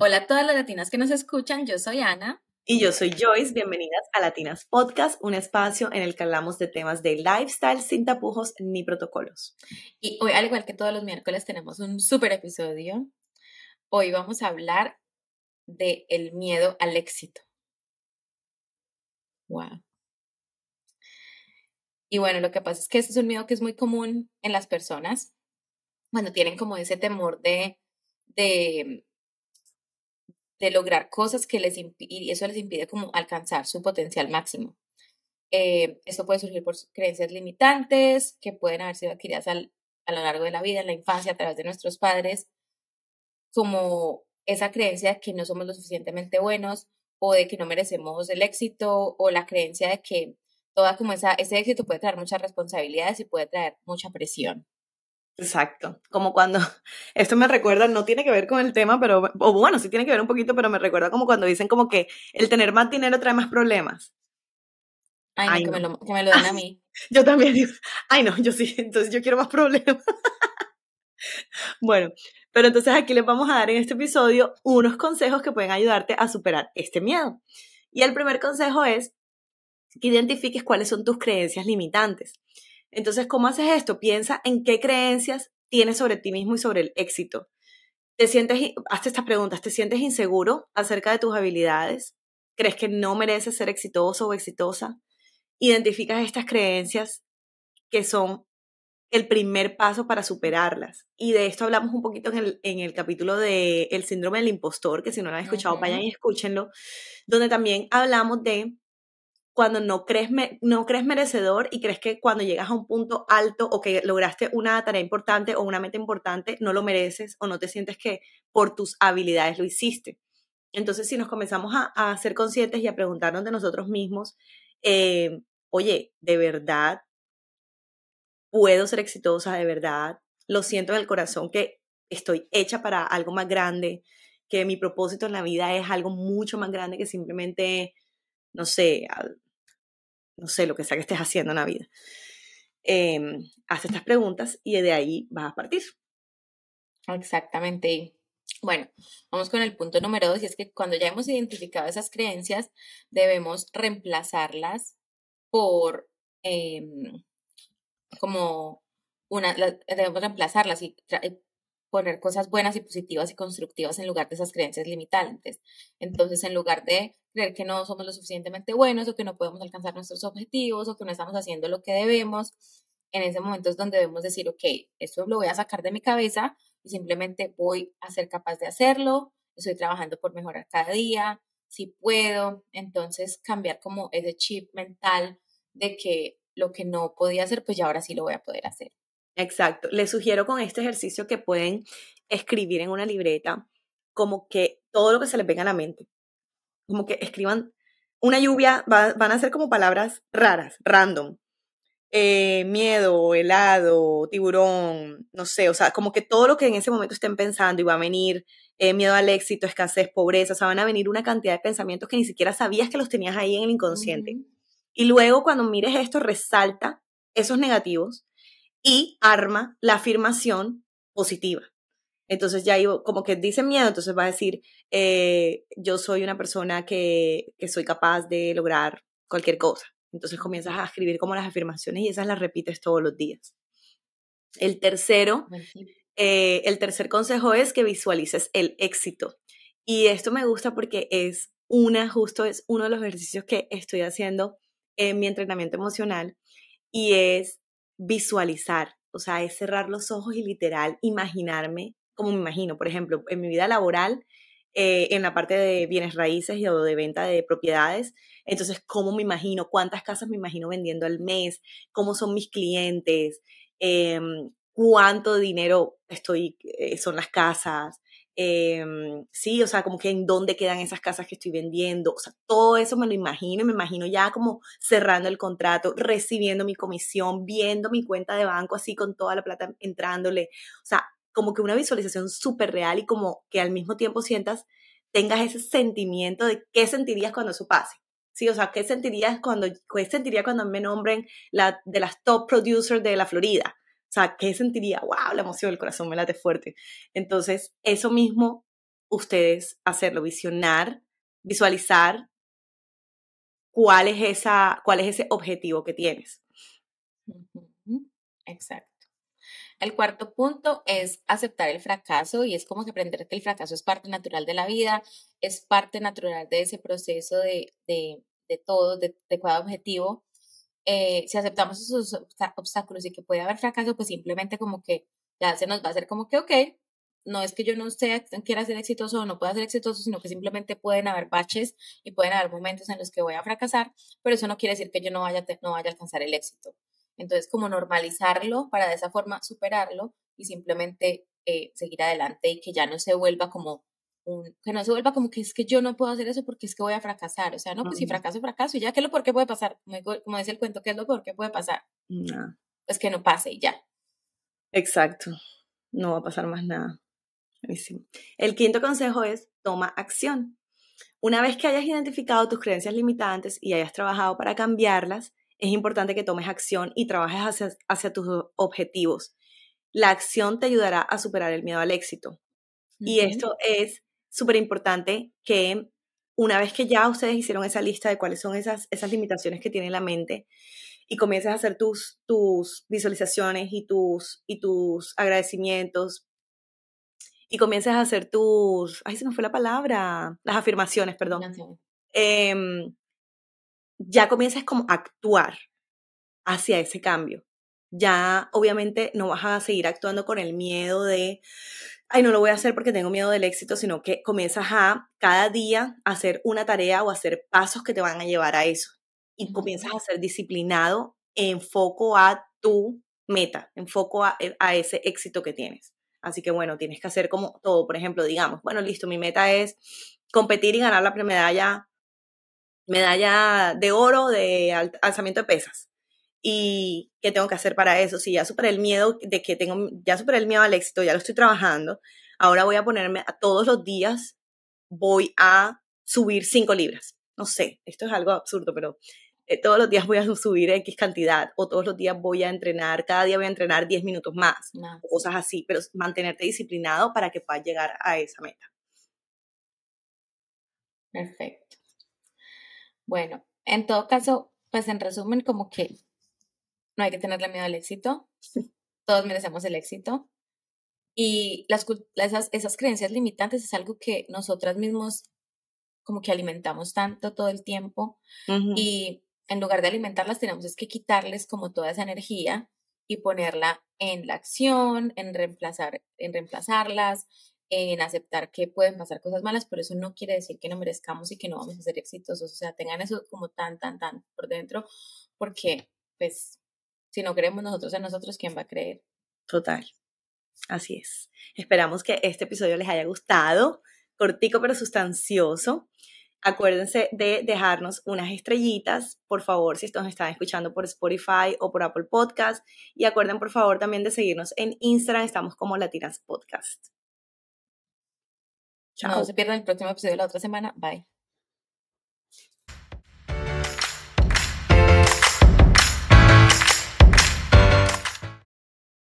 Hola a todas las latinas que nos escuchan, yo soy Ana. Y yo soy Joyce, bienvenidas a Latinas Podcast, un espacio en el que hablamos de temas de lifestyle sin tapujos ni protocolos. Y hoy, al igual que todos los miércoles, tenemos un súper episodio. Hoy vamos a hablar de el miedo al éxito. Wow. Y bueno, lo que pasa es que este es un miedo que es muy común en las personas cuando tienen como ese temor de, de, de lograr cosas que les impide, y eso les impide como alcanzar su potencial máximo. Eh, esto puede surgir por creencias limitantes que pueden haber sido adquiridas al, a lo largo de la vida, en la infancia, a través de nuestros padres, como esa creencia de que no somos lo suficientemente buenos o de que no merecemos el éxito o la creencia de que toda como esa, ese éxito puede traer muchas responsabilidades y puede traer mucha presión. Exacto, como cuando, esto me recuerda, no tiene que ver con el tema, pero, o bueno, sí tiene que ver un poquito, pero me recuerda como cuando dicen como que el tener más dinero trae más problemas. Ay, que, Me lo, que me lo den a mí. Yo también digo, ay no, yo sí, entonces yo quiero más problemas. bueno, pero entonces aquí les vamos a dar en este episodio unos consejos que pueden ayudarte a superar este miedo. Y el primer consejo es que identifiques cuáles son tus creencias limitantes. Entonces, ¿cómo haces esto? Piensa en qué creencias tienes sobre ti mismo y sobre el éxito. ¿Te sientes, hazte estas preguntas, ¿te sientes inseguro acerca de tus habilidades? ¿Crees que no mereces ser exitoso o exitosa? Identificas estas creencias que son el primer paso para superarlas. Y de esto hablamos un poquito en el, en el capítulo de El síndrome del impostor, que si no lo han escuchado, vayan y escúchenlo, donde también hablamos de cuando no crees, no crees merecedor y crees que cuando llegas a un punto alto o que lograste una tarea importante o una meta importante, no lo mereces o no te sientes que por tus habilidades lo hiciste. Entonces, si nos comenzamos a, ser conscientes y a preguntarnos de nosotros mismos, eh, oye, ¿de verdad puedo ser exitosa? ¿De verdad? Lo siento en el corazón que estoy hecha para algo más grande, que mi propósito en la vida es algo mucho más grande que simplemente, no sé, no sé, lo que sea que estés haciendo en la vida. Eh, haz estas preguntas y de ahí vas a partir. Exactamente. Bueno, vamos con el punto número dos, y es que cuando ya hemos identificado esas creencias, debemos reemplazarlas por em, como una, debemos reemplazarlas y poner cosas buenas y positivas y constructivas en lugar de esas creencias limitantes. Entonces, en lugar de creer que no somos lo suficientemente buenos o que no podemos alcanzar nuestros objetivos o que no estamos haciendo lo que debemos, en ese momento es donde debemos decir, ok, esto lo voy a sacar de mi cabeza y simplemente voy a ser capaz de hacerlo, estoy trabajando por mejorar cada día, si puedo, entonces cambiar como ese chip mental de que lo que no podía hacer, pues ya ahora sí lo voy a poder hacer. Exacto. Les sugiero con este ejercicio que pueden escribir en una libreta como que todo lo que se les venga a la mente. Como que escriban una lluvia, van a ser como palabras raras, random. Eh, miedo, helado, tiburón, no sé, o sea, como que todo lo que en ese momento estén pensando y va a venir eh, miedo al éxito, escasez, pobreza, o sea, van a venir una cantidad de pensamientos que ni siquiera sabías que los tenías ahí en el inconsciente. Y luego cuando mires esto, resalta esos negativos y arma la afirmación positiva. Entonces ya como que dice miedo, entonces va a decir, eh, yo soy una persona que, que soy capaz de lograr cualquier cosa. Entonces comienzas a escribir como las afirmaciones y esas las repites todos los días. El tercero, eh, el tercer consejo es que visualices el éxito. Y esto me gusta porque es una, justo es uno de los ejercicios que estoy haciendo en mi entrenamiento emocional y es visualizar, o sea, es cerrar los ojos y literal imaginarme como me imagino. Por ejemplo, en mi vida laboral, eh, en la parte de bienes raíces y, de venta de propiedades, entonces, ¿cómo me imagino? ¿Cuántas casas me imagino vendiendo al mes? ¿Cómo son mis clientes? Em, ¿Cuánto dinero estoy, eh, son las casas? Em, sí, o sea, como que en dónde quedan esas casas que estoy vendiendo, o sea, todo eso me lo imagino, me imagino ya como cerrando el contrato, recibiendo mi comisión, viendo mi cuenta de banco así con toda la plata entrándole, o sea, como que una visualización súper real y como que al mismo tiempo sientas, tengas ese sentimiento de qué sentirías cuando eso pase. Sí, o sea, ¿qué sentirías cuando, qué sentiría cuando me nombren la, de las top producers de la Florida? O sea, ¿qué sentiría? ¡Wow! La emoción, el corazón me late fuerte. Entonces, eso mismo ustedes hacerlo, visionar, visualizar cuál es, esa, cuál es ese objetivo que tienes. Exacto. El cuarto punto es aceptar el fracaso y es como que aprender que el fracaso es parte natural de la vida, es parte natural de ese proceso de, de, de todo, de, de cada objetivo. Eh, si aceptamos esos obstáculos y que puede haber fracaso, pues simplemente como que ya se nos va a hacer como que, ok, no es que yo no sea, quiera ser exitoso o no pueda ser exitoso, sino que simplemente pueden haber baches y pueden haber momentos en los que voy a fracasar, pero eso no quiere decir que yo no vaya, no vaya a alcanzar el éxito. Entonces, como normalizarlo para de esa forma superarlo y simplemente eh, seguir adelante y que ya no se vuelva como un, que no se vuelva como que es que yo no puedo hacer eso porque es que voy a fracasar. O sea, no, pues si fracaso, fracaso y ya, ¿qué es lo por qué puede pasar? Como, dice el cuento, ¿qué es lo por qué puede pasar? No. Pues que no pase y ya. Exacto. No va a pasar más nada. El quinto consejo es toma acción. Una vez que hayas identificado tus creencias limitantes y hayas trabajado para cambiarlas, es importante que tomes acción y trabajes hacia, tus objetivos. La acción te ayudará a superar el miedo al éxito. Y esto es súper importante que una vez que ya ustedes hicieron esa lista de cuáles son esas, esas limitaciones que tiene la mente y comiences a hacer tus, tus visualizaciones y tus, y tus agradecimientos y comiences a hacer tus, ay, se me fue la palabra, las afirmaciones, perdón ya comienzas como a actuar hacia ese cambio. Ya obviamente no vas a seguir actuando con el miedo de, ay, no lo voy a hacer porque tengo miedo del éxito, sino que comienzas a cada día hacer una tarea o hacer pasos que te van a llevar a eso. Y comienzas a ser disciplinado en foco a tu meta, en foco a, eh, a ese éxito que tienes. Así que bueno, tienes que hacer como todo. Por ejemplo, digamos, bueno, listo, mi meta es competir y ganar la medalla medalla de oro de alzamiento de pesas. ¿Y qué tengo que hacer para eso? Si ya superé el miedo de que tengo, ya superé el miedo al éxito, ya lo estoy trabajando, ahora voy a ponerme a todos los días, voy a subir 5 libras. No sé, esto es algo absurdo, pero eh, todos los días voy a subir X cantidad o todos los días voy a entrenar, cada día voy a entrenar 10 minutos más, cosas así, pero mantenerte disciplinado para que puedas llegar a esa meta. Perfecto. Bueno, en todo caso, pues en resumen, como que no hay que tenerle miedo al éxito. Todos merecemos el éxito. Y las, esas, esas creencias limitantes es algo que nosotras mismos como que alimentamos tanto todo el tiempo y en lugar de alimentarlas tenemos es que quitarles como toda esa energía y ponerla en la acción, en reemplazar, en reemplazarlas, en aceptar que pueden pasar cosas malas, pero eso no quiere decir que no merezcamos y que no vamos a ser exitosos. O sea, tengan eso como tan, tan, tan por dentro, porque, pues, si no creemos nosotros en nosotros, ¿quién va a creer? Total. Así es. Esperamos que este episodio les haya gustado, cortico pero sustancioso. Acuérdense de dejarnos unas estrellitas, por favor, si nos están escuchando por Spotify o por Apple Podcast. Y acuerden, por favor, también de seguirnos en Instagram, estamos como Latinas Podcast. No se pierdan el próximo episodio de la otra semana. Bye.